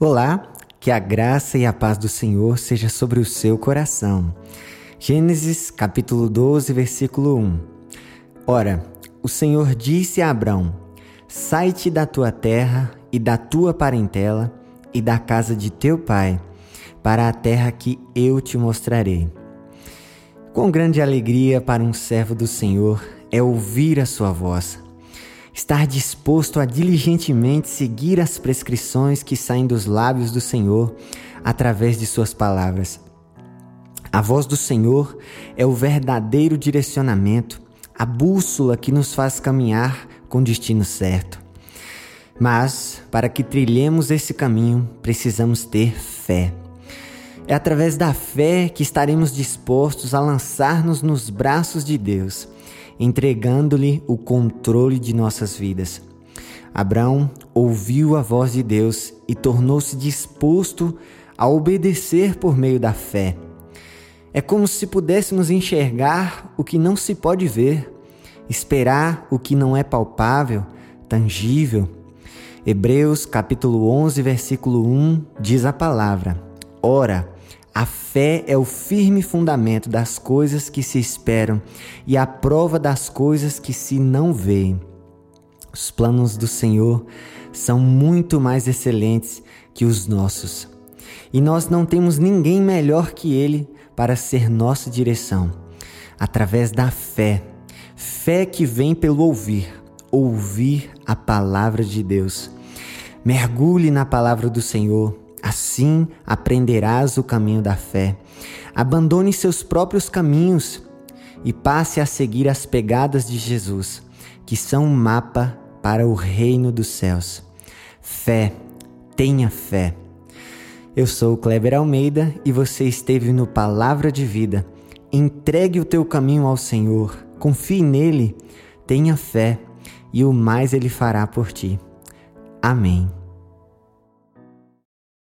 Olá, que a graça e a paz do Senhor seja sobre o seu coração. Gênesis capítulo 12, versículo 1. Ora, o Senhor disse a Abrão: Sai-te da tua terra e da tua parentela e da casa de teu pai, para a terra que eu te mostrarei. Com grande alegria para um servo do Senhor é ouvir a sua voz estar disposto a diligentemente seguir as prescrições que saem dos lábios do Senhor através de Suas palavras. A voz do Senhor é o verdadeiro direcionamento, a bússola que nos faz caminhar com destino certo. Mas, para que trilhemos esse caminho, precisamos ter fé. É através da fé que estaremos dispostos a lançar-nos nos braços de Deus entregando-lhe o controle de nossas vidas. Abraão ouviu a voz de Deus e tornou-se disposto a obedecer por meio da fé. É como se pudéssemos enxergar o que não se pode ver, esperar o que não é palpável, tangível. Hebreus capítulo 11, versículo 1 diz a palavra: Ora, a fé é o firme fundamento das coisas que se esperam e a prova das coisas que se não veem. Os planos do Senhor são muito mais excelentes que os nossos. E nós não temos ninguém melhor que Ele para ser nossa direção. Através da fé, fé que vem pelo ouvir, ouvir a palavra de Deus. Mergulhe na palavra do Senhor Assim aprenderás o caminho da fé. Abandone seus próprios caminhos e passe a seguir as pegadas de Jesus, que são um mapa para o reino dos céus. Fé, tenha fé. Eu sou o Kleber Almeida e você esteve no Palavra de Vida. Entregue o teu caminho ao Senhor, confie nele, tenha fé e o mais ele fará por ti. Amém.